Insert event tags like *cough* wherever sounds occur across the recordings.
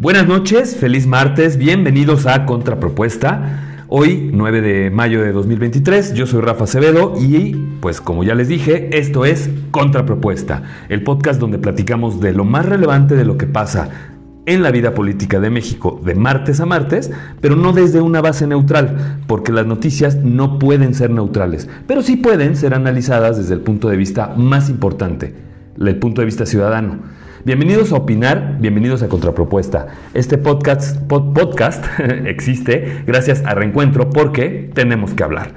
Buenas noches, feliz martes, bienvenidos a Contrapropuesta. Hoy, 9 de mayo de 2023, yo soy Rafa Acevedo y, pues como ya les dije, esto es Contrapropuesta, el podcast donde platicamos de lo más relevante de lo que pasa en la vida política de México de martes a martes, pero no desde una base neutral, porque las noticias no pueden ser neutrales, pero sí pueden ser analizadas desde el punto de vista más importante, el punto de vista ciudadano. Bienvenidos a Opinar, bienvenidos a Contrapropuesta. Este podcast, podcast *laughs* existe gracias a Reencuentro porque tenemos que hablar.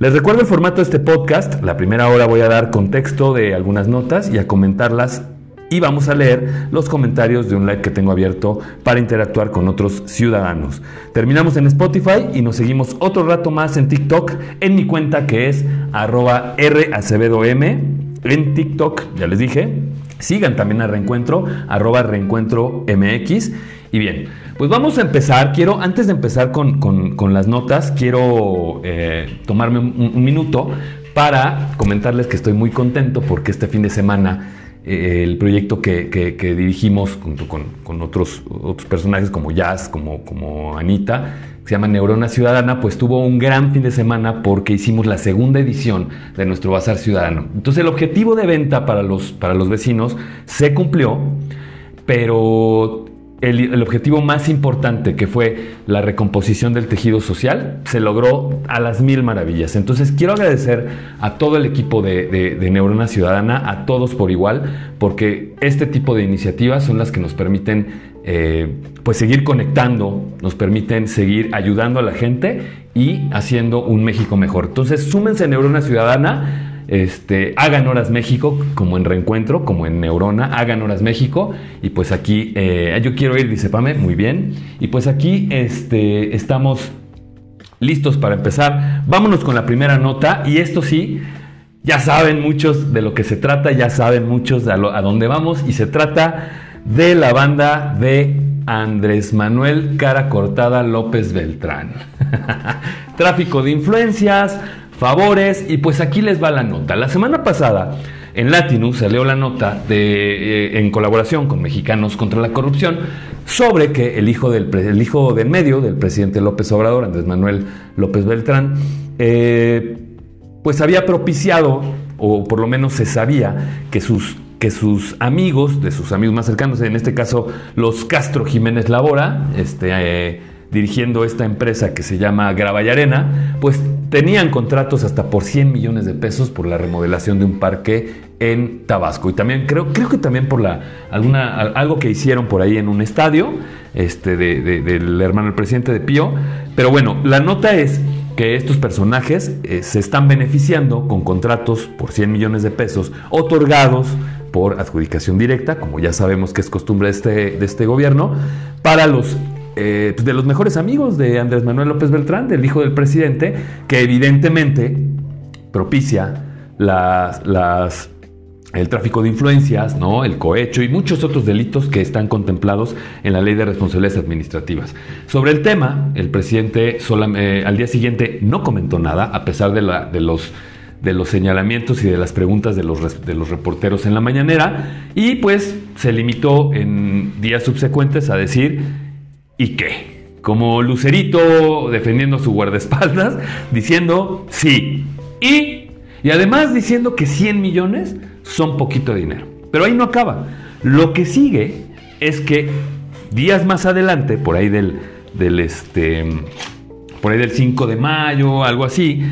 Les recuerdo el formato de este podcast. La primera hora voy a dar contexto de algunas notas y a comentarlas y vamos a leer los comentarios de un live que tengo abierto para interactuar con otros ciudadanos. Terminamos en Spotify y nos seguimos otro rato más en TikTok en mi cuenta que es arroba M en TikTok, ya les dije, Sigan también a Reencuentro, arroba Reencuentro MX. Y bien, pues vamos a empezar. Quiero, antes de empezar con, las notas, quiero eh, tomarme un, minuto para comentarles que estoy muy contento porque este fin de semana eh, el proyecto que, dirigimos junto con, otros, otros personajes como Jazz, como, como Anita, se llama Neurona Ciudadana, pues tuvo un gran fin de semana porque hicimos la segunda edición de nuestro Bazar Ciudadano. Entonces el objetivo de venta para los, para los vecinos se cumplió, pero el, objetivo más importante, que fue la recomposición del tejido social, se logró a las mil maravillas. Entonces quiero agradecer a todo el equipo de, Neurona Ciudadana, a todos por igual, porque este tipo de iniciativas son las que nos permiten eh, pues seguir conectando, nos permiten seguir ayudando a la gente y haciendo un México mejor. Entonces súmense a Neurona Ciudadana este, hagan horas México, como en Reencuentro, como en Neurona, hagan horas México. Y pues aquí, eh, yo quiero ir, dice Pame, muy bien. Y pues aquí este, estamos listos para empezar. Vámonos con la primera nota. Y esto sí, ya saben muchos de lo que se trata, ya saben muchos a, a dónde vamos. Y se trata de la banda de Andrés Manuel Cara Cortada López Beltrán. *laughs* Tráfico de influencias, favores y pues aquí les va la nota. La semana pasada en Latinus salió la nota de, eh, en colaboración con Mexicanos contra la Corrupción sobre que el hijo del, el hijo medio del presidente López Obrador, Andrés Manuel López Beltrán, eh, pues había propiciado, o por lo menos se sabía, que sus que sus amigos, de sus amigos más cercanos, en este caso los Castro Jiménez Labora, este, eh, dirigiendo esta empresa que se llama Grava y Arena, pues tenían contratos hasta por 100 millones de pesos por la remodelación de un parque en Tabasco. Y también creo, creo que también por la, alguna, algo que hicieron por ahí en un estadio este, del hermano del presidente de Pío. Pero bueno, la nota es que estos personajes eh, se están beneficiando con contratos por 100 millones de pesos otorgados por adjudicación directa, como ya sabemos que es costumbre de este, de este gobierno, para los eh, pues, de los mejores amigos de Andrés Manuel López Beltrán, del hijo del presidente, que evidentemente propicia las, el tráfico de influencias, ¿no? el cohecho y muchos otros delitos que están contemplados en la ley de responsabilidades administrativas. Sobre el tema, el presidente eh, al día siguiente no comentó nada, a pesar de los de los señalamientos y de las preguntas de los, de los reporteros en la mañanera y pues se limitó en días subsecuentes a decir ¿Y qué? Como Lucerito defendiendo su guardaespaldas, *laughs* diciendo sí. Y, y además diciendo que 100 millones son poquito dinero. Pero ahí no acaba. Lo que sigue es que días más adelante, por ahí del, del, este, por ahí del 5 de mayo, algo así,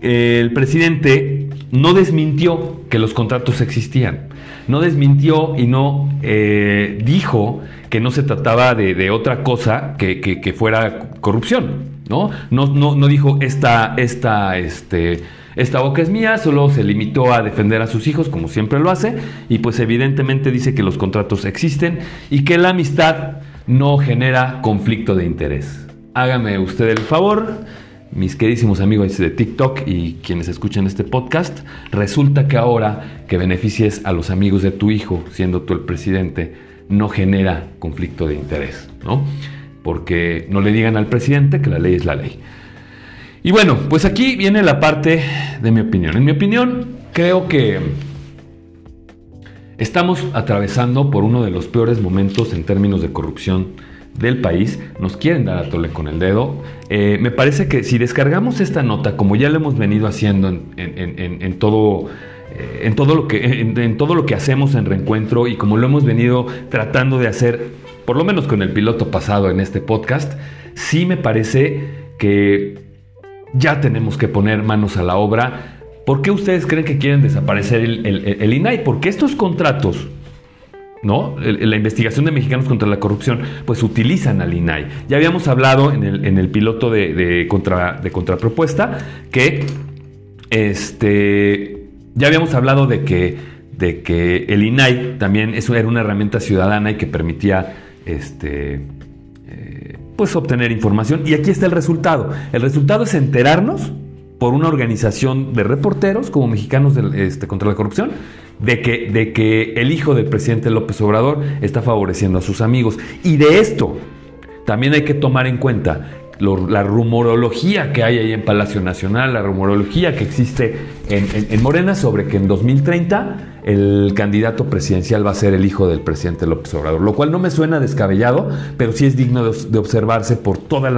el presidente no desmintió que los contratos existían. No desmintió y no eh, dijo que no se trataba de, otra cosa que, fuera corrupción, ¿no? No, no, dijo esta, esta, este, esta boca es mía, solo se limitó a defender a sus hijos, como siempre lo hace, y pues evidentemente dice que los contratos existen y que la amistad no genera conflicto de interés. Hágame usted el favor, mis queridísimos amigos de TikTok y quienes escuchan este podcast, resulta que ahora que beneficies a los amigos de tu hijo, siendo tú el presidente, no genera conflicto de interés, ¿no? Porque no le digan al presidente que la ley es la ley. Y bueno, pues aquí viene la parte de mi opinión. En mi opinión, creo que Estamos atravesando por uno de los peores momentos en términos de corrupción del país. Nos quieren dar a tole con el dedo. Eh, me parece que si descargamos esta nota, como ya lo hemos venido haciendo en, todo eh, en todo, lo que, en, todo lo que hacemos en reencuentro y como lo hemos venido tratando de hacer, por lo menos con el piloto pasado en este podcast, sí me parece que ya tenemos que poner manos a la obra ¿Por qué ustedes creen que quieren desaparecer el, INAI? Porque estos contratos, ¿no? la investigación de mexicanos contra la corrupción, pues utilizan al INAI. Ya habíamos hablado en el, piloto de, contra, de contrapropuesta que este, ya habíamos hablado de que, de que el INAI también era una herramienta ciudadana y que permitía este, eh, pues obtener información. Y aquí está el resultado. El resultado es enterarnos por una organización de reporteros como mexicanos este, contra la corrupción de que, de que el hijo del presidente López Obrador está favoreciendo a sus amigos. Y de esto también hay que tomar en cuenta la rumorología que hay ahí en Palacio Nacional, la rumorología que existe en, Morena sobre que en 2030 el candidato presidencial va a ser el hijo del presidente López Obrador, lo cual no me suena descabellado, pero sí es digno de, observarse por todo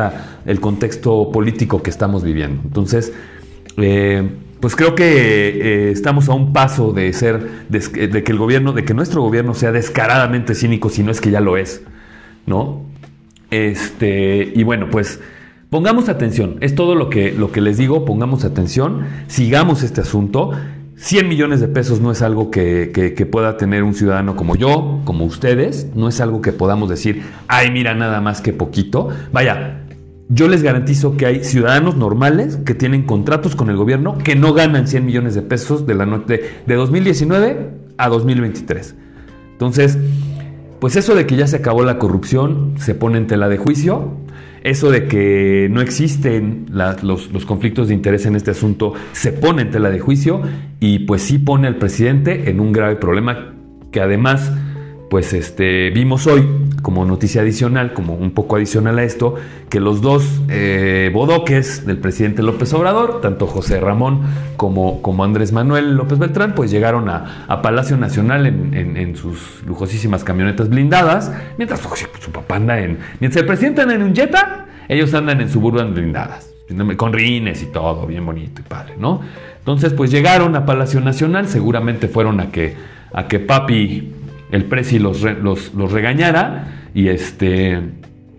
el contexto político que estamos viviendo. Entonces, eh, pues creo que eh, estamos a un paso de ser, de, que el gobierno, de que nuestro gobierno sea descaradamente cínico, si no es que ya lo es, ¿no? Este, y bueno, pues pongamos atención, es todo lo que, lo que les digo, pongamos atención, sigamos este asunto. 100 millones de pesos no es algo que, que, pueda tener un ciudadano como yo, como ustedes, no es algo que podamos decir, ay, mira, nada más que poquito. Vaya, yo les garantizo que hay ciudadanos normales que tienen contratos con el gobierno que no ganan 100 millones de pesos de, la de, de 2019 a 2023. Entonces, pues eso de que ya se acabó la corrupción se pone en tela de juicio. Eso de que no existen los, los, conflictos de interés en este asunto se pone en tela de juicio y pues sí pone al presidente en un grave problema que además pues este, vimos hoy como noticia adicional, como un poco adicional a esto, que los dos eh, bodoques del presidente López Obrador, tanto José Ramón como, como Andrés Manuel López Beltrán, pues llegaron a, Palacio Nacional en, sus lujosísimas camionetas blindadas, mientras su papá anda en... Mientras el presidente anda en un Jetta, ellos andan en suburban blindadas, con rines y todo, bien bonito y padre, ¿no? Entonces, pues llegaron a Palacio Nacional, seguramente fueron a que, a que papi el presi los, los, regañara y este...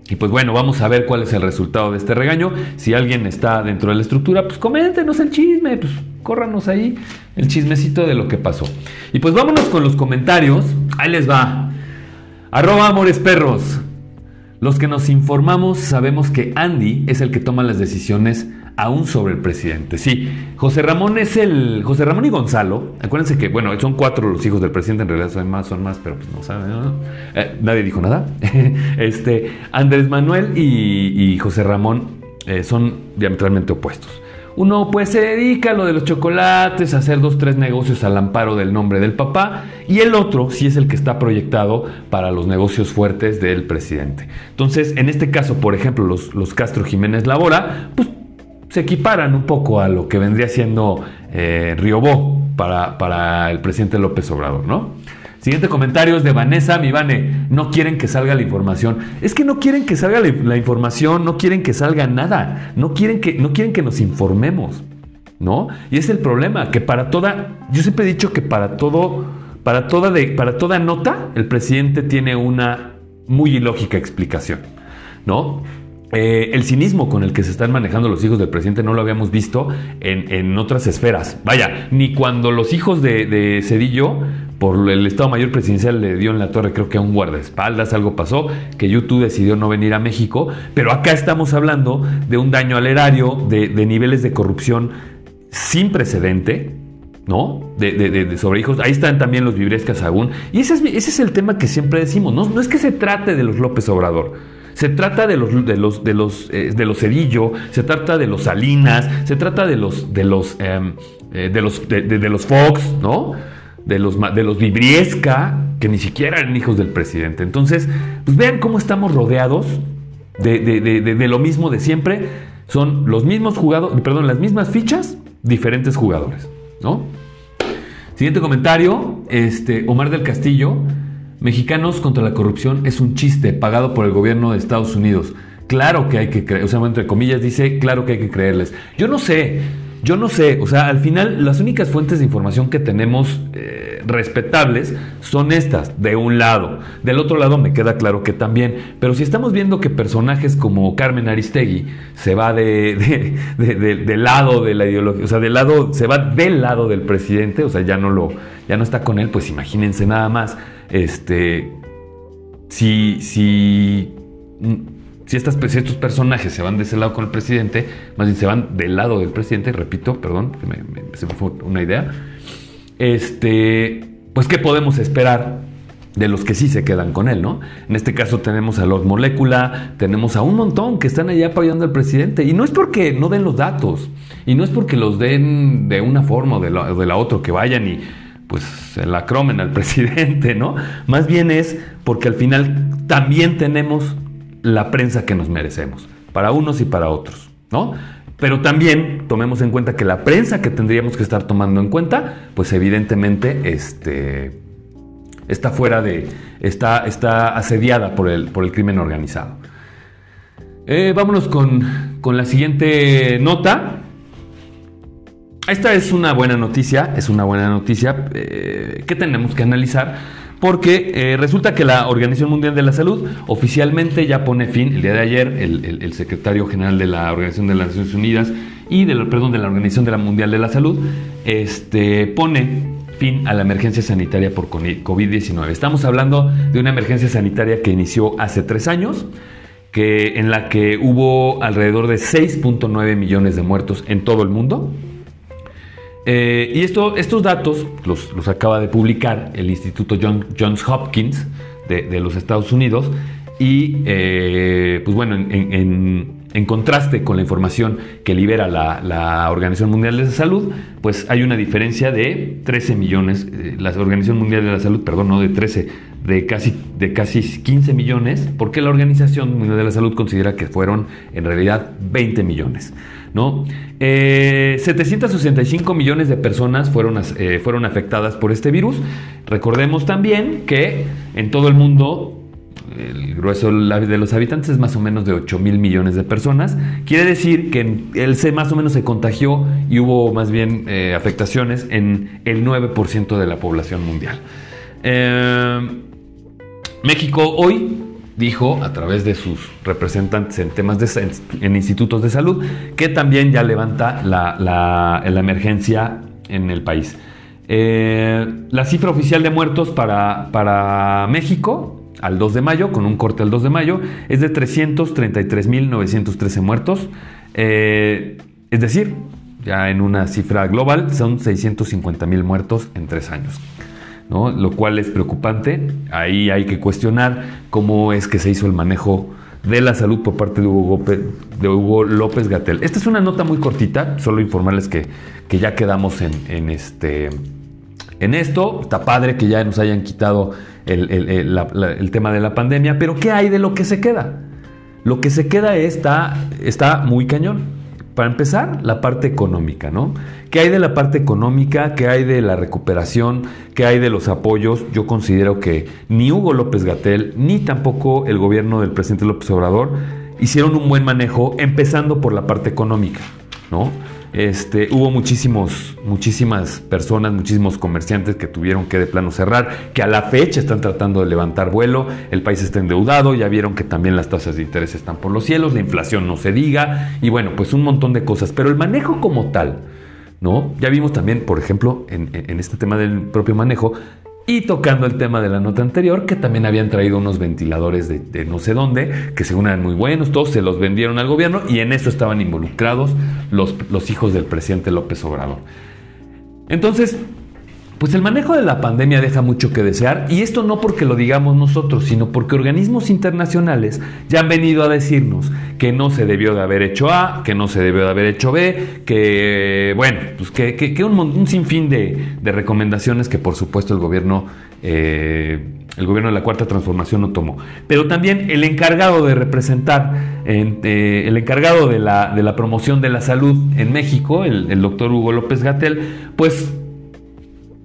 Y pues bueno, vamos a ver cuál es el resultado de este regaño. Si alguien está dentro de la estructura, pues coméntenos el chisme, pues córranos ahí el chismecito de lo que pasó. Y pues vámonos con los comentarios. Ahí les va. Arroba amores perros. Los que nos informamos sabemos que Andy es el que toma las decisiones aún sobre el presidente. Sí, José Ramón es el. José Ramón y Gonzalo. Acuérdense que, bueno, son cuatro los hijos del presidente, en realidad son más, son más, pero pues no saben. Eh, nadie dijo nada. *laughs* este, Andrés Manuel y, José Ramón eh, son diametralmente opuestos. Uno pues se dedica a lo de los chocolates, a hacer dos, tres negocios al amparo del nombre del papá, y el otro sí es el que está proyectado para los negocios fuertes del presidente. Entonces, en este caso, por ejemplo, los, los Castro Jiménez Labora, pues se equiparan un poco a lo que vendría siendo eh, Riobó para, para, el presidente López Obrador, ¿no? Siguiente comentario es de Vanessa Mivane. No quieren que salga la información. Es que no quieren que salga la, información, no quieren que salga nada. No quieren que, no quieren que nos informemos, ¿no? Y es el problema, que para toda. Yo siempre he dicho que para todo. Para toda, para toda nota, el presidente tiene una muy ilógica explicación, ¿no? Eh, el cinismo con el que se están manejando los hijos del presidente no lo habíamos visto en, otras esferas. Vaya, ni cuando los hijos de, Cedillo, por el Estado Mayor Presidencial, le dio en la torre, creo que a un guardaespaldas, algo pasó, que YouTube decidió no venir a México. Pero acá estamos hablando de un daño al erario, de, niveles de corrupción sin precedente. ¿no? De, sobre hijos. Ahí están también los vibrescas aún. Y ese es, ese es el tema que siempre decimos. No, no es que se trate de los López Obrador. Se trata de los de los de los eh, de los Cedillo, se trata de los Salinas, se trata de los de los em, eh, de los de, los Fox, ¿no? De los de los Vibriesca, que ni siquiera eran hijos del presidente. Entonces, pues vean cómo estamos rodeados de, de lo mismo de siempre. Son los mismos jugadores, perdón, las mismas fichas, diferentes jugadores, ¿no? Siguiente comentario, este, Omar del Castillo. Mexicanos contra la corrupción es un chiste pagado por el gobierno de Estados Unidos. Claro que hay que creer, o sea, entre comillas dice, claro que hay que creerles. Yo no sé, yo no sé, o sea, al final las únicas fuentes de información que tenemos eh, respetables son estas, de un lado. Del otro lado me queda claro que también, pero si estamos viendo que personajes como Carmen Aristegui se va de, del lado de la ideología, o sea, del lado, se va del lado del presidente, o sea, ya no lo, ya no está con él, pues imagínense nada más este, si, si, si, estas, estos personajes se van de ese lado con el presidente, más bien se van del lado del presidente, repito, perdón, se me fue una idea, este, pues ¿qué podemos esperar de los que sí se quedan con él, ¿no? En este caso tenemos a los Molécula, tenemos a un montón que están allá apoyando al presidente. Y no es porque no den los datos, y no es porque los den de una forma o de la, de la otra, que vayan y pues se la cromen al *laughs* presidente, ¿no? Más bien es porque al final también tenemos la prensa que nos merecemos, para unos y para otros, ¿no? Pero también tomemos en cuenta que la prensa que tendríamos que estar tomando en cuenta, pues evidentemente este, está fuera de, está, está asediada por el, por el crimen organizado. Eh, vámonos con, con la siguiente nota. Esta es una buena noticia, es una buena noticia eh, que tenemos que analizar porque eh, resulta que la Organización Mundial de la Salud oficialmente ya pone fin, el día de ayer, el, secretario general de la Organización de las Naciones Unidas y de, perdón, de la Organización de la Mundial de la Salud, este, pone fin a la emergencia sanitaria por COVID-19. Estamos hablando de una emergencia sanitaria que inició hace tres años, que, en la que hubo alrededor de 6.9 millones de muertos en todo el mundo. Eh, y esto, estos datos los, acaba de publicar el Instituto Johns Hopkins de, los Estados Unidos y eh, pues bueno, en, contraste con la información que libera la, Organización Mundial de la Salud, pues hay una diferencia de 13 millones, eh, la Organización Mundial de la Salud, perdón, no de 13, de casi, de casi 15 millones, porque la Organización Mundial de la Salud considera que fueron en realidad 20 millones. ¿No? 765 eh, millones de personas fueron, eh, fueron afectadas por este virus. Recordemos también que en todo el mundo el grueso de los habitantes es más o menos de 8 mil millones de personas. Quiere decir que él se más o menos se contagió y hubo más bien eh, afectaciones en el 9% de la población mundial. México hoy dijo a través de sus representantes en temas de en institutos de salud que también ya levanta la, emergencia en el país. Eh, la cifra oficial de muertos para, para México al 2 de mayo, con un corte al 2 de mayo, es de 333.913 muertos. Eh, es decir, ya en una cifra global son 650.000 muertos en tres años lo cual es preocupante. Ahí hay que cuestionar cómo es que se hizo el manejo de la salud por parte de Hugo, López Gatel. Esta es una nota muy cortita, solo informarles que, que ya quedamos en, este, en esto. Está padre que ya nos hayan quitado el, el, tema de la pandemia, pero ¿qué hay de lo que se queda? Lo que se queda está, está muy cañón. Para empezar, la parte económica, ¿no? ¿Qué hay de la parte económica? ¿Qué hay de la recuperación? ¿Qué hay de los apoyos? Yo considero que ni Hugo López Gatel, ni tampoco el gobierno del presidente López Obrador hicieron un buen manejo, empezando por la parte económica, ¿no? Este, hubo muchísimos, muchísimas personas, muchísimos comerciantes que tuvieron que de plano cerrar, que a la fecha están tratando de levantar vuelo, el país está endeudado, ya vieron que también las tasas de interés están por los cielos, la inflación no se diga, y bueno, pues un montón de cosas, pero el manejo como tal, ¿no? Ya vimos también, por ejemplo, en, en este tema del propio manejo, y tocando el tema de la nota anterior, que también habían traído unos ventiladores de, no sé dónde, que según eran muy buenos, todos se los vendieron al gobierno y en eso estaban involucrados los, los hijos del presidente López Obrador. Entonces, pues el manejo de la pandemia deja mucho que desear y esto no porque lo digamos nosotros, sino porque organismos internacionales ya han venido a decirnos que no se debió de haber hecho A, que no se debió de haber hecho B, que bueno, pues que, un, sinfín de, recomendaciones que por supuesto el gobierno, eh, el gobierno de la Cuarta Transformación no tomó. Pero también el encargado de representar, eh, el encargado de la, de la, promoción de la salud en México, el, el doctor Hugo López Gatel, pues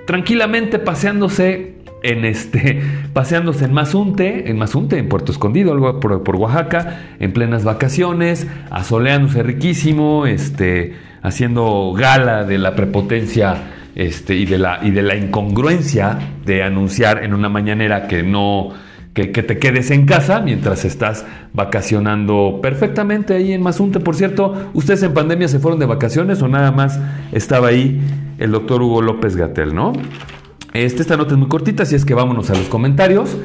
tranquilamente paseándose en este, *laughs* paseándose en Mazunte, en Mazunte, en Puerto Escondido, algo por, por, Oaxaca, en plenas vacaciones, asoleándose riquísimo, este, haciendo gala de la prepotencia este, y, de la, y de la incongruencia de anunciar en una mañanera que no, que, que, te quedes en casa mientras estás vacacionando perfectamente ahí en Mazunte. Por cierto, ¿ustedes en pandemia se fueron de vacaciones o nada más estaba ahí el doctor Hugo López Gatel, no? Este, esta nota es muy cortita, así es que vámonos a los comentarios.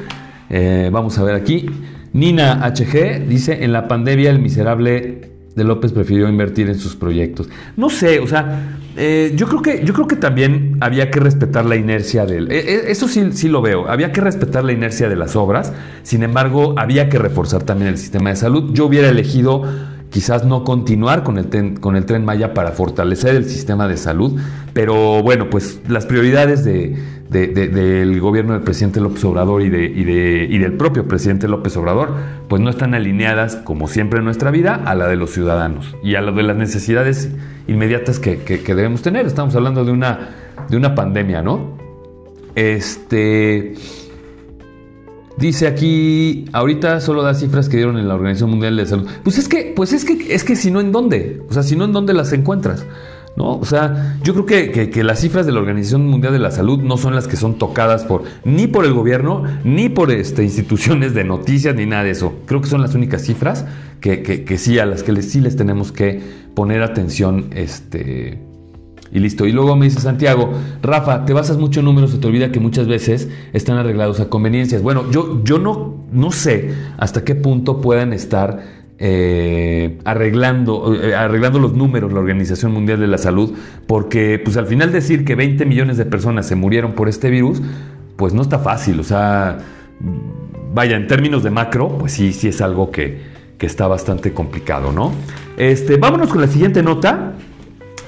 Eh, vamos a ver aquí. Nina HG dice, en la pandemia el miserable de López prefirió invertir en sus proyectos. No sé, o sea, eh, yo, creo que, yo creo que también había que respetar la inercia del... Eh, eso sí, sí lo veo, había que respetar la inercia de las obras, sin embargo, había que reforzar también el sistema de salud. Yo hubiera elegido quizás no continuar con el, con el tren Maya para fortalecer el sistema de salud, pero bueno, pues las prioridades de, del gobierno del presidente López Obrador y, de, y, del propio presidente López Obrador, pues no están alineadas, como siempre en nuestra vida, a la de los ciudadanos y a la de las necesidades inmediatas que, debemos tener. Estamos hablando de una, de una pandemia, ¿no? Este. Dice aquí, ahorita solo da cifras que dieron en la Organización Mundial de Salud. Pues es que, pues es que, es que si no en dónde, o sea, si no en dónde las encuentras. ¿No? O sea, yo creo que, las cifras de la Organización Mundial de la Salud no son las que son tocadas por ni por el gobierno, ni por este, instituciones de noticias, ni nada de eso. Creo que son las únicas cifras que, que sí a las que sí les tenemos que poner atención este, y listo. Y luego me dice Santiago, Rafa, te basas mucho en números, se te olvida que muchas veces están arreglados a conveniencias. Bueno, yo, yo no, no sé hasta qué punto puedan estar eh, arreglando, eh, arreglando los números la Organización Mundial de la Salud, porque pues al final decir que 20 millones de personas se murieron por este virus, pues no está fácil. O sea, vaya, en términos de macro, pues sí, sí es algo que, que está bastante complicado, ¿no? Este, vámonos con la siguiente nota.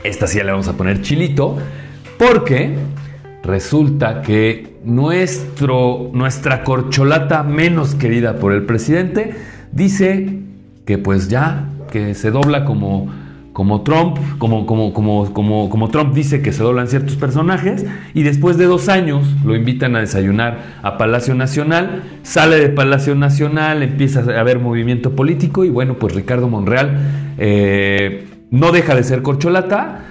Esta sí le vamos a poner chilito, porque resulta que nuestro, nuestra corcholata menos querida por el presidente dice que pues ya, que se dobla como, como Trump, como, como, como, como, como Trump dice que se doblan ciertos personajes, y después de dos años lo invitan a desayunar a Palacio Nacional, sale de Palacio Nacional, empieza a haber movimiento político, y bueno, pues Ricardo Monreal... Eh, no deja de ser corcholata,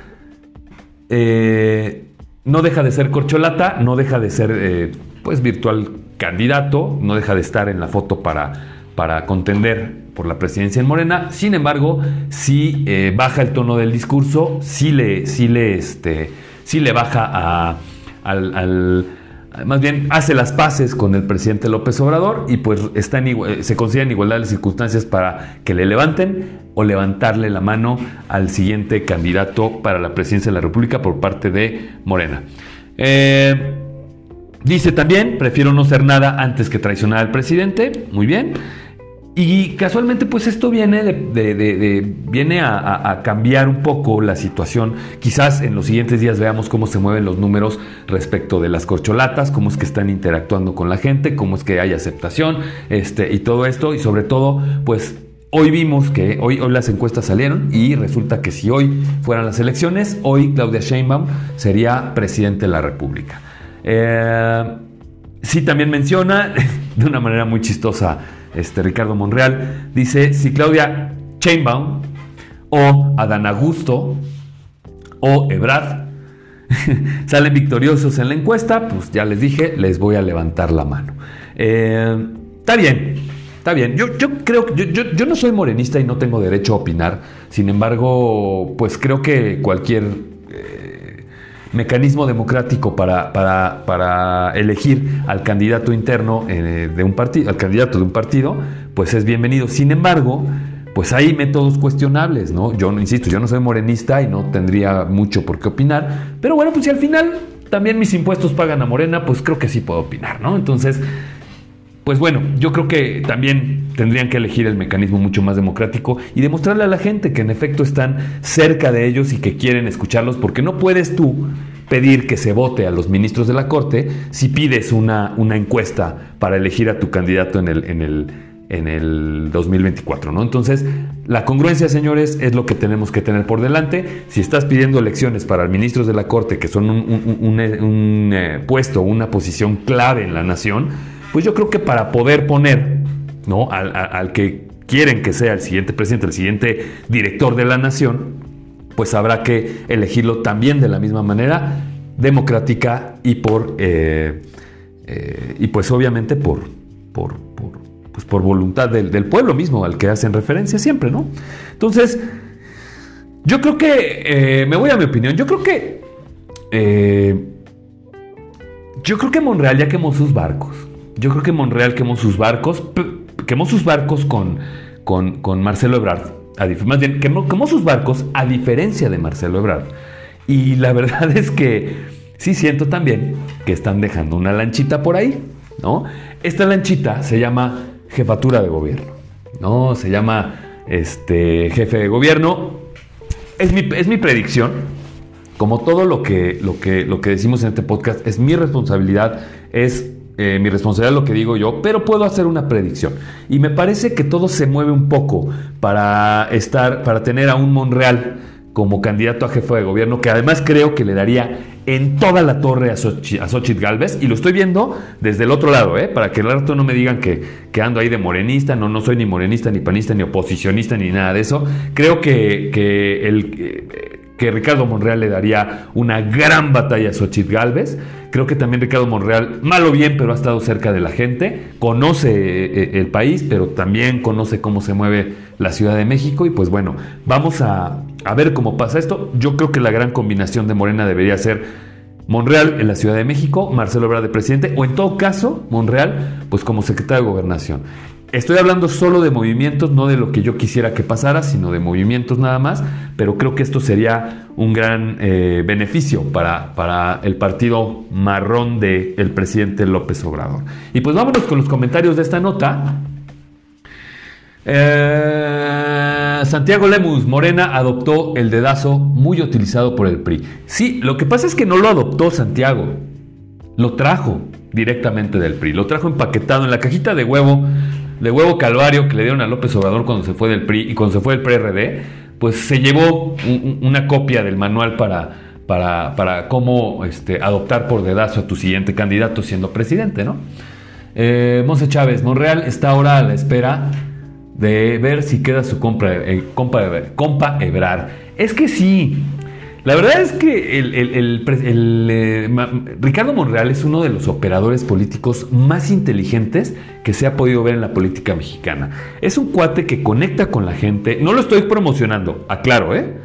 eh, no deja de ser corcholata, no deja de ser eh, pues virtual candidato, no deja de estar en la foto para, para contender por la presidencia en Morena. Sin embargo, sí eh, baja el tono del discurso, sí le, le, este, sí le baja a, al más bien hace las paces con el presidente López Obrador y pues en, se consideran igualdad de circunstancias para que le levanten o levantarle la mano al siguiente candidato para la presidencia de la República por parte de Morena. Eh, dice también, prefiero no ser nada antes que traicionar al presidente. Muy bien. Y casualmente, pues esto viene, de, viene a, cambiar un poco la situación. Quizás en los siguientes días veamos cómo se mueven los números respecto de las corcholatas, cómo es que están interactuando con la gente, cómo es que hay aceptación este, y todo esto. Y sobre todo, pues hoy vimos que hoy, hoy las encuestas salieron y resulta que si hoy fueran las elecciones, hoy Claudia Sheinbaum sería presidente de la República. Eh, sí, también menciona *laughs* de una manera muy chistosa este, Ricardo Monreal, dice, si Claudia Chainbaum o Adán Augusto o Ebrad *laughs* salen victoriosos en la encuesta, pues ya les dije, les voy a levantar la mano. Eh, está bien, está bien. Yo, yo creo que yo, yo, no soy morenista y no tengo derecho a opinar. Sin embargo, pues creo que cualquier mecanismo democrático para, para, elegir al candidato interno eh, de un partido, al candidato de un partido, pues es bienvenido. Sin embargo, pues hay métodos cuestionables, ¿no? Yo insisto, yo no soy morenista y no tendría mucho por qué opinar, pero bueno, pues si al final también mis impuestos pagan a Morena, pues creo que sí puedo opinar, ¿no? Entonces, pues bueno, yo creo que también tendrían que elegir el mecanismo mucho más democrático y demostrarle a la gente que en efecto están cerca de ellos y que quieren escucharlos, porque no puedes tú pedir que se vote a los ministros de la Corte si pides una, una encuesta para elegir a tu candidato en el, en el, en el 2024, ¿no? Entonces, la congruencia, señores, es lo que tenemos que tener por delante. Si estás pidiendo elecciones para ministros de la Corte, que son un, eh, puesto, una posición clave en la nación, pues yo creo que para poder poner, ¿no? al que quieren que sea el siguiente presidente, el siguiente director de la nación, pues habrá que elegirlo también de la misma manera, democrática y por eh, eh, y pues obviamente por, por, pues por voluntad del, pueblo mismo al que hacen referencia siempre, ¿no? Entonces, yo creo que, eh, me voy a mi opinión, yo creo que, yo creo que Monreal ya quemó sus barcos. Yo creo que Monreal quemó sus barcos, quemó sus barcos con, con, con Marcelo Ebrard más bien, quemó, sus barcos a diferencia de Marcelo Ebrard. Y la *laughs* verdad es que sí siento también que están dejando una lanchita por ahí, ¿no? Esta lanchita se llama jefatura de gobierno, ¿no? Se llama este, jefe de gobierno. Es mi, es mi predicción. Como todo lo que, lo, que, lo que decimos en este podcast, es mi responsabilidad, es eh, mi responsabilidad lo que digo yo, pero puedo hacer una predicción. Y me parece que todo se mueve un poco para estar, para tener a un Monreal como candidato a jefe de gobierno, que además creo que le daría en toda la torre a, Xochitl, Galvez, y lo estoy viendo desde el otro lado, ¿eh? para que el rato no me digan que, ando ahí de morenista, no, no soy ni morenista, ni panista, ni oposicionista, ni nada de eso. Creo que, que el que Ricardo Monreal le daría una gran batalla a Xochitl Galvez. Creo que también Ricardo Monreal, mal o bien, pero ha estado cerca de la gente, conoce eh, el país, pero también conoce cómo se mueve la Ciudad de México. Y pues bueno, vamos a, ver cómo pasa esto. Yo creo que la gran combinación de Morena debería ser Monreal en la Ciudad de México, Marcelo Ebrard de presidente, o en todo caso, Monreal, pues como secretario de Gobernación. Estoy hablando solo de movimientos, no de lo que yo quisiera que pasara, sino de movimientos nada más, pero creo que esto sería un gran eh, beneficio para, para, el partido marrón del el presidente López Obrador. Y pues vámonos con los comentarios de esta nota. Eh, Santiago Lemus, Morena adoptó el dedazo muy utilizado por el PRI. Sí, lo que pasa es que no lo adoptó Santiago, lo trajo directamente del PRI, lo trajo empaquetado en la cajita de huevo de huevo calvario que le dieron a López Obrador cuando se fue del PRI y cuando se fue del PRD, pues se llevó una copia del manual para, para, para cómo este, adoptar por dedazo a tu siguiente candidato siendo presidente, ¿no? Eh, Monse Chávez, Monreal está ahora a la espera de ver si queda su compra, eh, compa, compa Ebrar. Es que sí, la verdad es que el, eh, Ricardo Monreal es uno de los operadores políticos más inteligentes que se ha podido ver en la política mexicana. Es un cuate que conecta con la gente. No lo estoy promocionando, aclaro, ¿eh?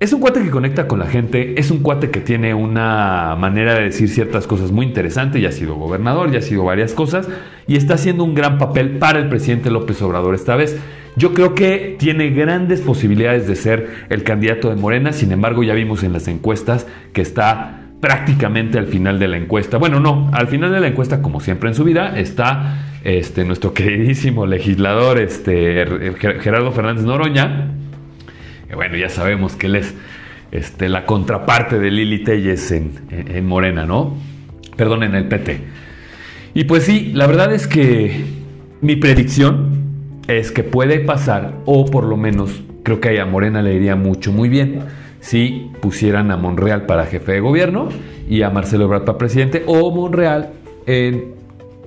Es un cuate que conecta con la gente, es un cuate que tiene una manera de decir ciertas cosas muy interesante, ya ha sido gobernador, ya ha sido varias cosas, y está haciendo un gran papel para el presidente López Obrador esta vez. Yo creo que tiene grandes posibilidades de ser el candidato de Morena, sin embargo ya vimos en las encuestas que está prácticamente al final de la encuesta. Bueno, no, al final de la encuesta, como siempre en su vida, está este, nuestro *laughs* queridísimo legislador este, Gerardo Fernández Noroña. Que bueno, ya sabemos que él es este, la contraparte de Lili Telles en, en Morena, ¿no? Perdón, en el PT. Y pues sí, la verdad es que mi predicción es que puede pasar, o por lo menos creo que a Morena le iría mucho, muy bien, si pusieran a Monreal para jefe de gobierno y a Marcelo Ebrard para presidente, o Monreal en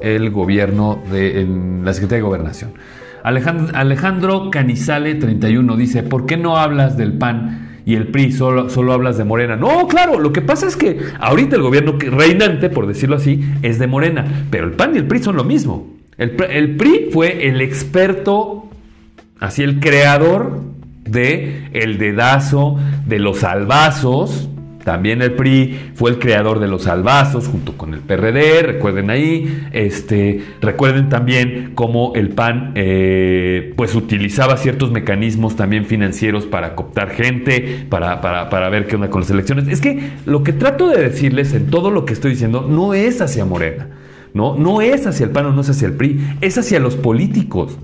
el gobierno de la Secretaría de Gobernación. Alejandro, Canizale 31 dice, ¿por qué no hablas del PAN y el PRI, solo, solo hablas de Morena? No, claro, lo que pasa es que ahorita el gobierno reinante, por decirlo así, es de Morena, pero el PAN y el PRI son lo mismo. El, PRI fue el experto, así el creador de el dedazo, de los salvazos. También el PRI fue el creador de los salvazos junto con el PRD, recuerden ahí, este, recuerden también cómo el PAN eh, pues utilizaba ciertos mecanismos también financieros para cooptar gente, para, para, para ver qué onda con las elecciones. Es que lo que trato de decirles en todo lo que estoy diciendo no es hacia Morena. ¿no? No es hacia el PAN o no es hacia el PRI, es hacia los políticos,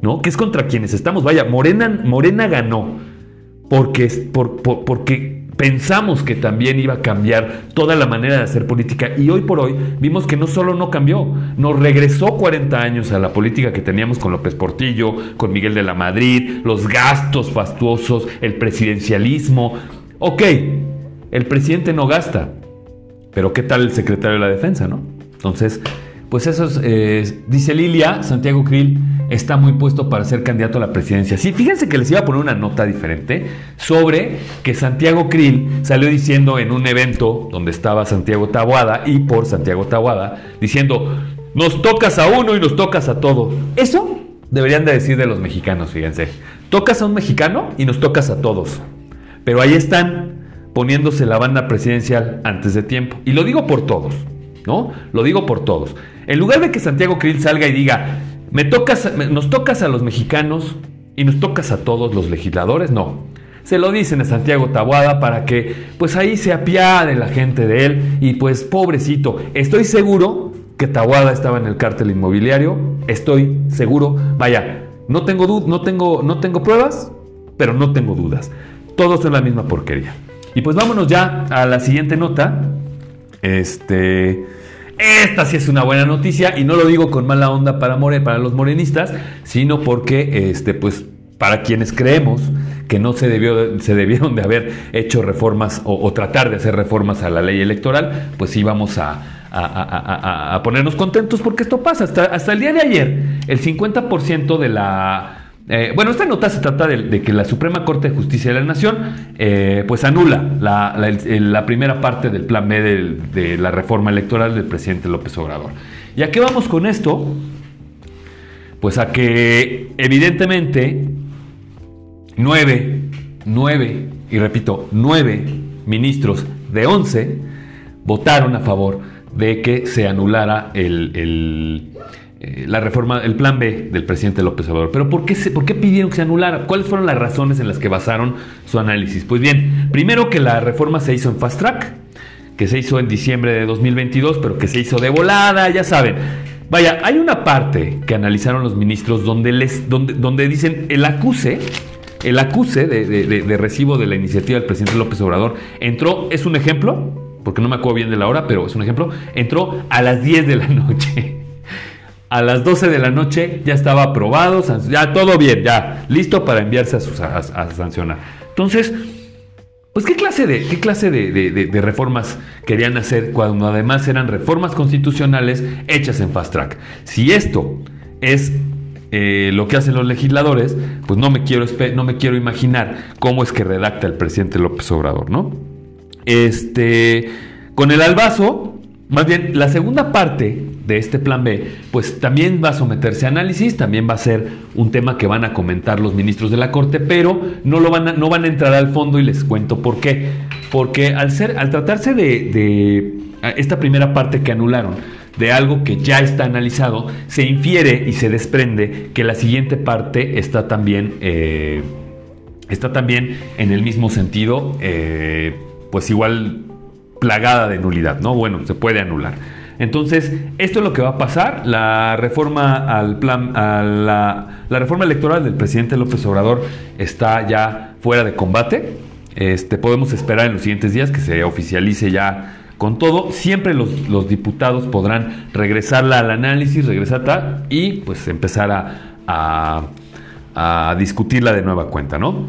¿no? Que es contra quienes estamos. Vaya, Morena, Morena ganó porque, por, porque Pensamos que también iba a cambiar toda la manera de hacer política y hoy por hoy vimos que no solo no cambió, nos regresó 40 años a la política que teníamos con López Portillo, con Miguel de la Madrid, los gastos fastuosos, el presidencialismo. Ok, el presidente no gasta, pero ¿qué tal el secretario de la defensa, no? Entonces, pues eso es, eh, dice Lilia, Santiago Krill está muy puesto para ser candidato a la presidencia. Sí, fíjense que les iba a poner una nota diferente sobre que Santiago Krill salió diciendo en un evento donde estaba Santiago Tabuada y por Santiago Tabuada, diciendo, nos tocas a uno y nos tocas a todo. Eso deberían de decir de los mexicanos, fíjense. Tocas a un mexicano y nos tocas a todos. Pero ahí están poniéndose la banda presidencial antes de tiempo. Y lo digo por todos, ¿no? Lo digo por todos. En lugar de que Santiago Krill salga y diga, me tocas, nos tocas a los mexicanos y nos tocas a todos los legisladores, no. Se lo dicen a Santiago Tabuada para que pues ahí se apiade la gente de él y pues pobrecito, estoy seguro que Tabuada estaba en el cártel inmobiliario, estoy seguro, vaya, no tengo, no tengo, no tengo pruebas, pero no tengo dudas. Todos son la misma porquería. Y pues vámonos ya a la siguiente nota. Este esta sí es una buena noticia y no lo digo con mala onda para, more, para los morenistas, sino porque, este, pues, para quienes creemos que no se, debió, se debieron de haber hecho reformas o, tratar de hacer reformas a la ley electoral, pues íbamos a, a, a, ponernos contentos porque esto pasa. Hasta, hasta el día de ayer, el 50% de la eh, bueno, esta nota se trata de, que la Suprema Corte de Justicia de la Nación eh, pues anula la, primera parte del plan B de, la reforma electoral del presidente López Obrador. ¿Y a qué vamos con esto? Pues a que evidentemente nueve, nueve, y repito, nueve ministros de once votaron a favor de que se anulara el eh, la reforma, el plan B del presidente López Obrador. Pero ¿por qué, ¿por qué pidieron que se anulara? ¿Cuáles fueron las razones en las que basaron su análisis? Pues bien, primero que la reforma se hizo en fast track, que se hizo en diciembre de 2022, pero que se hizo de volada, ya saben. Vaya, hay una parte que analizaron los ministros donde, les, donde, donde dicen el acuse, el acuse de, de recibo de la iniciativa del presidente López Obrador entró, es un ejemplo, porque no me acuerdo bien de la hora, pero es un ejemplo, entró a las 10 de la *laughs* noche a las 12 de la noche ya estaba aprobado, ya todo bien, ya listo para enviarse a, a, sancionar. Entonces, pues ¿qué clase, de, qué clase de, reformas querían hacer cuando además eran reformas constitucionales hechas en fast track? Si esto es eh, lo que hacen los legisladores, pues no me, quiero, no me quiero imaginar cómo es que redacta el presidente López Obrador, ¿no? Este, con el albazo, más bien, la segunda parte de este plan B, pues también va a someterse a análisis, también va a ser un tema que van a comentar los ministros de la Corte, pero no, lo van, a, no van a entrar al fondo y les cuento por qué. Porque al, ser, al tratarse de, esta primera parte que anularon, de algo que ya está analizado, se infiere y se desprende que la siguiente parte está también, eh, está también en el mismo sentido, eh, pues igual plagada de nulidad, ¿no? Bueno, se puede anular. Entonces, esto es lo que va a pasar. La reforma al plan, a la, reforma electoral del presidente López Obrador está ya fuera de combate. Este, podemos esperar en los siguientes días que se oficialice ya con todo. Siempre los, diputados podrán regresarla al análisis, regresar y pues empezar a, a, a discutirla de nueva cuenta, ¿no?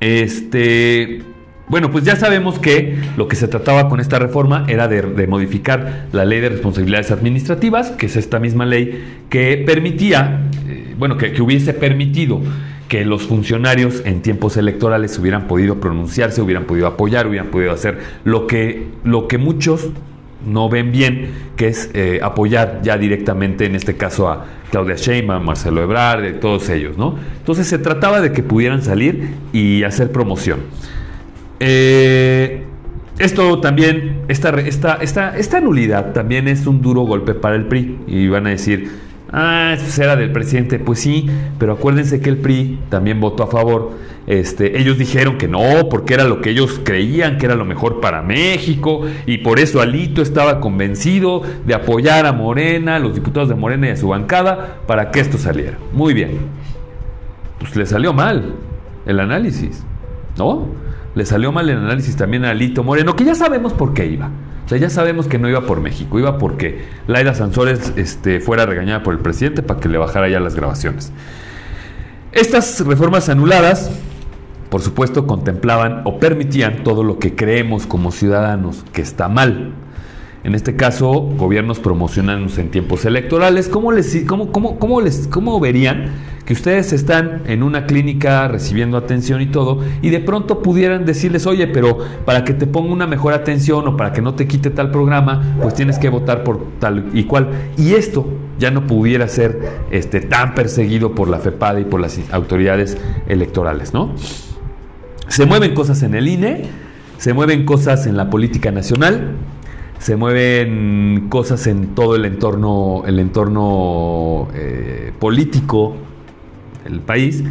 Este. Bueno, pues ya sabemos que lo que se trataba con esta reforma era de, modificar la ley de responsabilidades administrativas, que es esta misma ley que permitía, eh, bueno, que, hubiese permitido que los funcionarios en tiempos electorales hubieran podido pronunciarse, hubieran podido apoyar, hubieran podido hacer lo que, lo que muchos no ven bien, que es eh, apoyar ya directamente, en este caso a Claudia Sheinbaum, Marcelo Ebrard, de todos ellos, ¿no? Entonces se trataba de que pudieran salir y hacer promoción. Eh, esto también, esta, esta, esta, esta nulidad también es un duro golpe para el PRI. Y van a decir, ah, eso era del presidente. Pues sí, pero acuérdense que el PRI también votó a favor. Este, ellos dijeron que no, porque era lo que ellos creían que era lo mejor para México. Y por eso Alito estaba convencido de apoyar a Morena, a los diputados de Morena y a su bancada, para que esto saliera. Muy bien. Pues le salió mal el análisis, ¿no? Le salió mal el análisis también a Alito Moreno, que ya sabemos por qué iba. O sea, ya sabemos que no iba por México, iba porque Laida Sansores este, fuera regañada por el presidente para que le bajara ya las grabaciones. Estas reformas anuladas, por supuesto, contemplaban o permitían todo lo que creemos como ciudadanos que está mal. En este caso, gobiernos promocionándose en tiempos electorales. ¿Cómo, les, cómo, cómo, cómo, les, ¿Cómo verían que ustedes están en una clínica recibiendo atención y todo y de pronto pudieran decirles, oye, pero para que te ponga una mejor atención o para que no te quite tal programa, pues tienes que votar por tal y cual? Y esto ya no pudiera ser este, tan perseguido por la FEPAD y por las autoridades electorales, ¿no? Se mueven cosas en el INE, se mueven cosas en la política nacional, se mueven cosas en todo el entorno, el entorno eh, político del país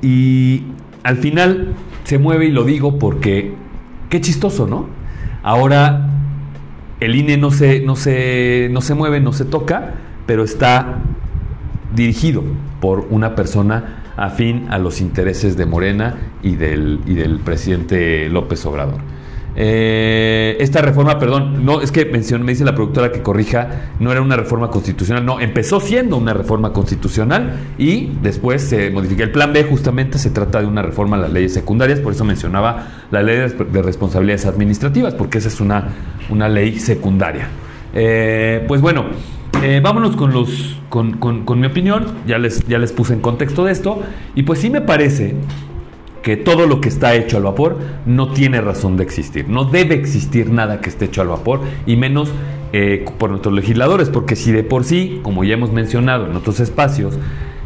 y al final se mueve y lo digo porque qué chistoso, ¿no? Ahora el INE no se, no se, no se mueve, no se toca, pero está dirigido por una persona afín a los intereses de Morena y del, y del presidente López Obrador. Eh, esta reforma, perdón, no es que mencioné, me dice la productora que corrija, no era una reforma constitucional, no, empezó siendo una reforma constitucional y después se modificó. El plan B justamente se trata de una reforma a las leyes secundarias, por eso mencionaba la ley de responsabilidades administrativas, porque esa es una, una ley secundaria. Eh, pues bueno, eh, vámonos con los con, con, mi opinión, ya les, ya les puse en contexto de esto, y pues sí me parece que todo lo que está hecho al vapor no tiene razón de existir. No debe existir nada que esté hecho al vapor y menos eh, por nuestros legisladores, porque si de por sí, como ya hemos mencionado en otros espacios,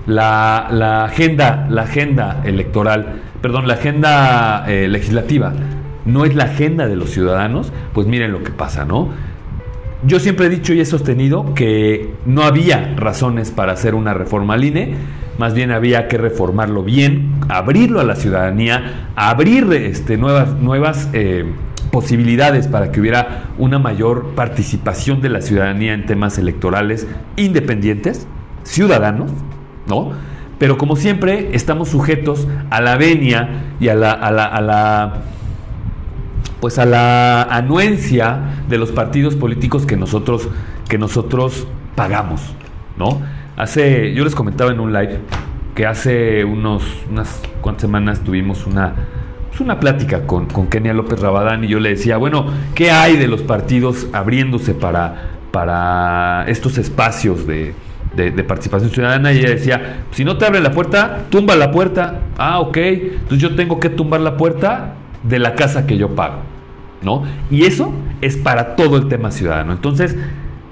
la, agenda, la agenda electoral, perdón, la agenda eh, legislativa no es la agenda de los ciudadanos, pues miren lo que pasa, ¿no? Yo siempre he dicho y he sostenido que no había razones para hacer una reforma al INE, más bien había que reformarlo bien, abrirlo a la ciudadanía, abrir este, nuevas, nuevas eh, posibilidades para que hubiera una mayor participación de la ciudadanía en temas electorales independientes, ciudadanos, ¿no? Pero como siempre estamos sujetos a la venia y a la, a la, a la pues a la anuencia de los partidos políticos que nosotros, que nosotros pagamos, ¿no? Hace, yo les comentaba en un live que hace unos, unas cuantas semanas tuvimos una, pues una plática con, con Kenia López Rabadán y yo le decía, bueno, ¿qué hay de los partidos abriéndose para, para estos espacios de, de, participación ciudadana? Y ella decía, si no te abre la puerta, tumba la puerta. Ah, ok, entonces yo tengo que tumbar la puerta de la casa que yo pago. ¿no? Y eso es para todo el tema ciudadano. Entonces,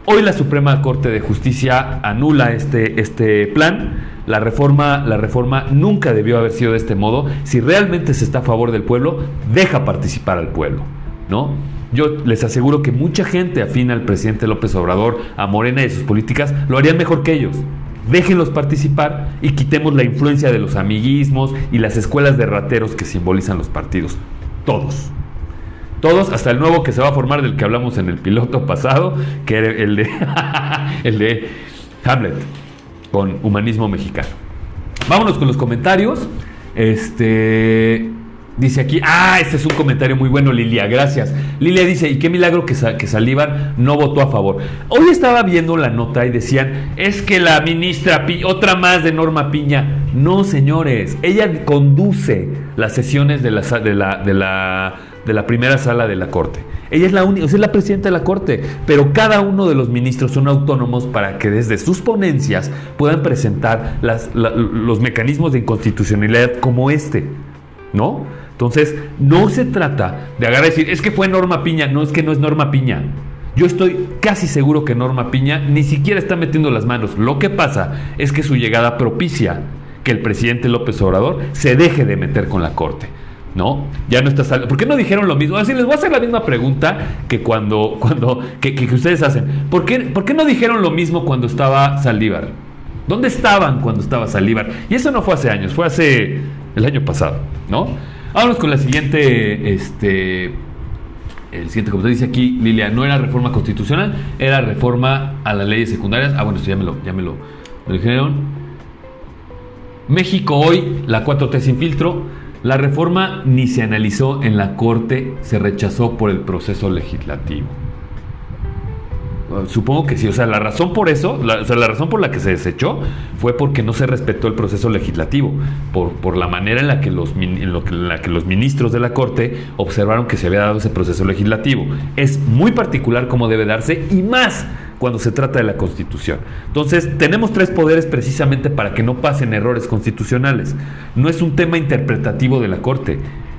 hoy la Suprema Corte de Justicia anula este, este plan. La reforma, la reforma nunca debió haber sido de este modo. Si realmente se está a favor del pueblo, deja participar al pueblo, ¿no? Yo les aseguro que mucha gente afina al presidente López Obrador, a Morena y sus políticas, lo harían mejor que ellos. Déjenlos participar y quitemos la influencia de los amiguismos y las escuelas de rateros que simbolizan los partidos. Todos. Todos, hasta el nuevo que se va a formar del que hablamos en el piloto pasado, que era el de, *laughs* el de Hamlet, con humanismo mexicano. Vámonos con los comentarios. Este. Dice aquí, ah, este es un comentario muy bueno, Lilia, gracias. Lilia dice, y qué milagro que, que Salívar no votó a favor. Hoy estaba viendo la nota y decían, es que la ministra, otra más de Norma Piña. No, señores, ella conduce las sesiones de la, de la de la primera sala de la Corte. Ella es la única, es la presidenta de la Corte, pero cada uno de los ministros son autónomos para que desde sus ponencias puedan presentar los mecanismos de inconstitucionalidad como este, ¿no? Entonces, no se trata de agarrar decir, es que fue Norma Piña, no es que no es Norma Piña. Yo estoy casi seguro que Norma Piña ni siquiera está metiendo las manos. Lo que pasa es que su llegada propicia que el presidente López Obrador se deje de meter con la Corte. ¿No? Ya no está saliendo. ¿Por qué no dijeron lo mismo? Así les voy a hacer la misma pregunta que cuando, cuando, que, ustedes hacen. ¿Por qué, ¿Por qué no dijeron lo mismo cuando estaba Saldívar? ¿Dónde estaban cuando estaba Saldívar? Y eso no fue hace años, fue hace el año pasado, ¿no? Vámonos con la siguiente, este, el siguiente como dice aquí, Lilia, no era reforma constitucional, era reforma a las leyes secundarias. Ah, bueno, esto ya me lo, ya me lo, me lo dijeron. México hoy, la 4T sin filtro, La reforma ni se analizó en la Corte, se rechazó por el proceso legislativo. Supongo que sí, o sea, la razón por eso, la, o sea, la razón por la que se desechó fue porque no se respetó el proceso legislativo, por, por la manera en la, que los, en, lo que, en la que los ministros de la Corte observaron que se había dado ese proceso legislativo. Es muy particular cómo debe darse y más cuando se trata de la Constitución. Entonces, tenemos tres poderes precisamente para que no pasen errores constitucionales. No es un tema interpretativo de la Corte,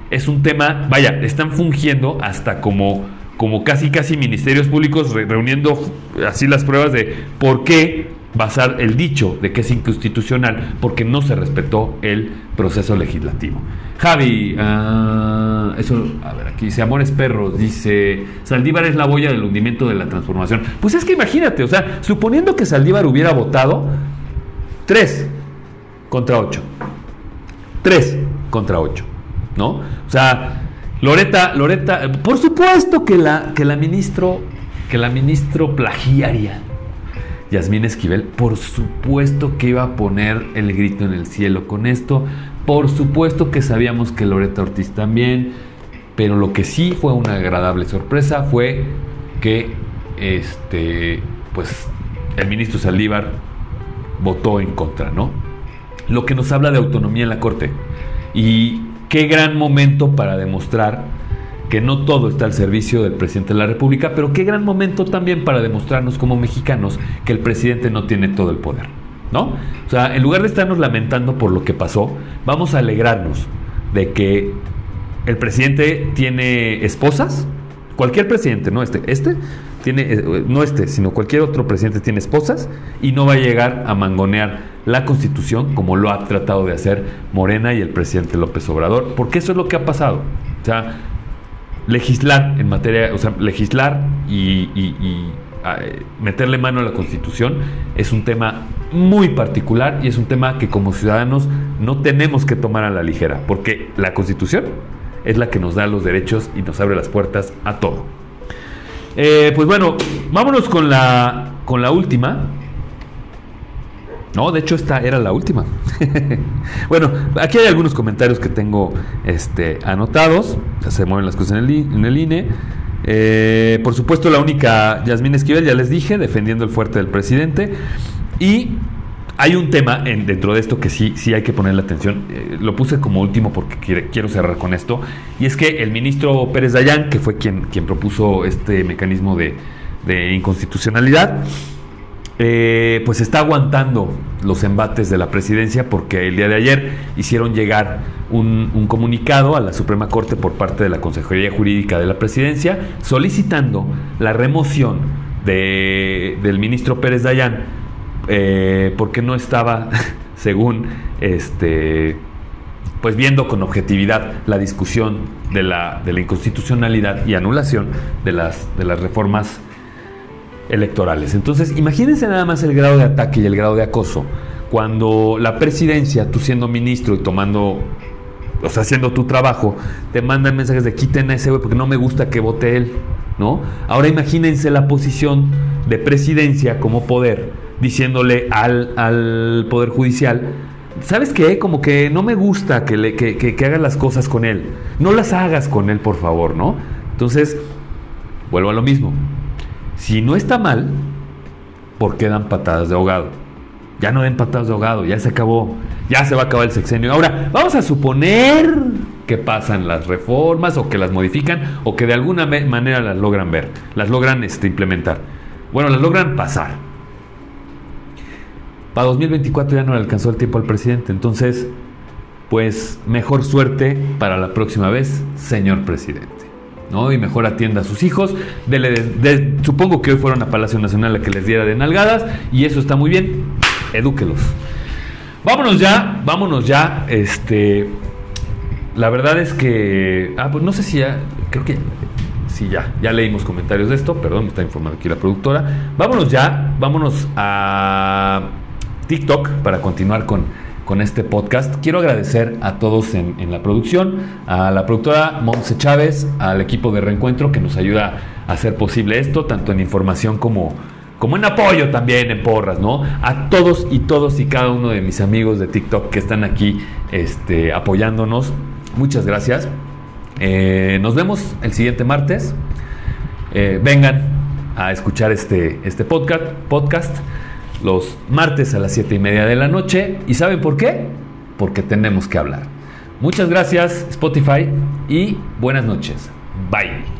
es un tema, vaya, están fungiendo hasta como como casi casi ministerios públicos reuniendo así las pruebas de por qué basar el dicho de que es inconstitucional porque no se respetó el proceso legislativo. Javi, uh, eso, a ver, aquí dice Amores Perros, dice Saldívar es la boya del hundimiento de la transformación. Pues es que imagínate, o sea, suponiendo que Saldívar hubiera votado 3 contra 8. 3 contra 8, ¿no? O sea, Loreta, Loreta, por supuesto que la, que la ministro, que la ministro plagiaria, Yasmín Esquivel, por supuesto que iba a poner el grito en el cielo con esto. Por supuesto que sabíamos que Loreta Ortiz también. Pero lo que sí fue una agradable sorpresa fue que este, pues, el ministro Saldívar votó en contra, ¿no? Lo que nos habla de autonomía en la Corte. Y qué gran momento para demostrar que no todo está al servicio del presidente de la República, pero qué gran momento también para demostrarnos como mexicanos que el presidente no tiene todo el poder, ¿no? O sea, en lugar de estarnos lamentando por lo que pasó, vamos a alegrarnos de que el presidente tiene esposas, cualquier presidente, no este, este eh, no este, sino cualquier otro presidente tiene esposas y no va a llegar a mangonear la constitución como lo ha tratado de hacer Morena y el presidente López Obrador, porque eso es lo que ha pasado. O sea, legislar en materia, o sea, legislar y, meterle mano a la constitución es un tema muy particular y es un tema que como ciudadanos no tenemos que tomar a la ligera, porque la constitución es la que nos da los derechos y nos abre las puertas a todo. Eh, pues bueno, vámonos con la, con la última. No, de hecho esta era la última. *laughs* bueno, aquí hay algunos comentarios que tengo este, anotados. Se mueven las cosas en el, en el INE. Eh, por supuesto, la única Yasmín Esquivel, ya les dije, defendiendo el fuerte del presidente. Y hay un tema en, dentro de esto que sí, sí hay que ponerle atención. Eh, lo puse como último porque quiero cerrar con esto. Y es que el ministro Pérez Dayán, que fue quien, quien propuso este mecanismo de, inconstitucionalidad, eh, pues está aguantando los embates de la presidencia porque el día de ayer hicieron llegar un, un, comunicado a la Suprema Corte por parte de la Consejería Jurídica de la Presidencia solicitando la remoción de, del ministro Pérez Dayán eh, porque no estaba, *laughs* según este, pues viendo con objetividad la discusión de la, de la inconstitucionalidad y anulación de las, de las reformas electorales. Entonces, imagínense nada más el grado de ataque y el grado de acoso cuando la presidencia, tú siendo ministro y tomando, o sea, haciendo tu trabajo, te mandan mensajes de quiten a ese güey porque no me gusta que vote él, ¿no? Ahora imagínense la posición de presidencia como poder diciéndole al, Poder Judicial, ¿sabes qué? Como que no me gusta que, le, que, que, hagas las cosas con él. No las hagas con él, por favor, ¿no? Entonces, vuelvo a lo mismo. Si no está mal, ¿por qué dan patadas de ahogado? Ya no den patadas de ahogado, ya se acabó, ya se va a acabar el sexenio. Ahora, vamos a suponer que pasan las reformas o que las modifican o que de alguna manera las logran ver, las logran este, implementar. Bueno, las logran pasar. Para 2024 ya no le alcanzó el tiempo al presidente. Entonces, pues mejor suerte para la próxima vez, señor presidente. ¿no? Y mejor atienda a sus hijos. supongo que hoy fueron a Palacio Nacional a que les diera de nalgadas. Y eso está muy bien. Edúquelos. Vámonos ya, vámonos ya. Este. La verdad es que. Ah, pues no sé si ya. Creo que. Sí, ya. Ya leímos comentarios de esto. Perdón, me está informando aquí la productora. Vámonos ya. Vámonos a TikTok para continuar con, con este podcast. Quiero agradecer a todos en, la producción, a la productora Monse Chávez, al equipo de Reencuentro que nos ayuda a hacer posible esto, tanto en información como, como en apoyo también, en porras, ¿no? A todos y todos y cada uno de mis amigos de TikTok que están aquí este, apoyándonos. muchas gracias. Eh, nos vemos el siguiente martes. Eh, vengan a escuchar este, este podcast, podcast los martes a las 7 y media de la noche. ¿Y saben por qué? Porque tenemos que hablar. Muchas gracias Spotify y buenas noches. Bye.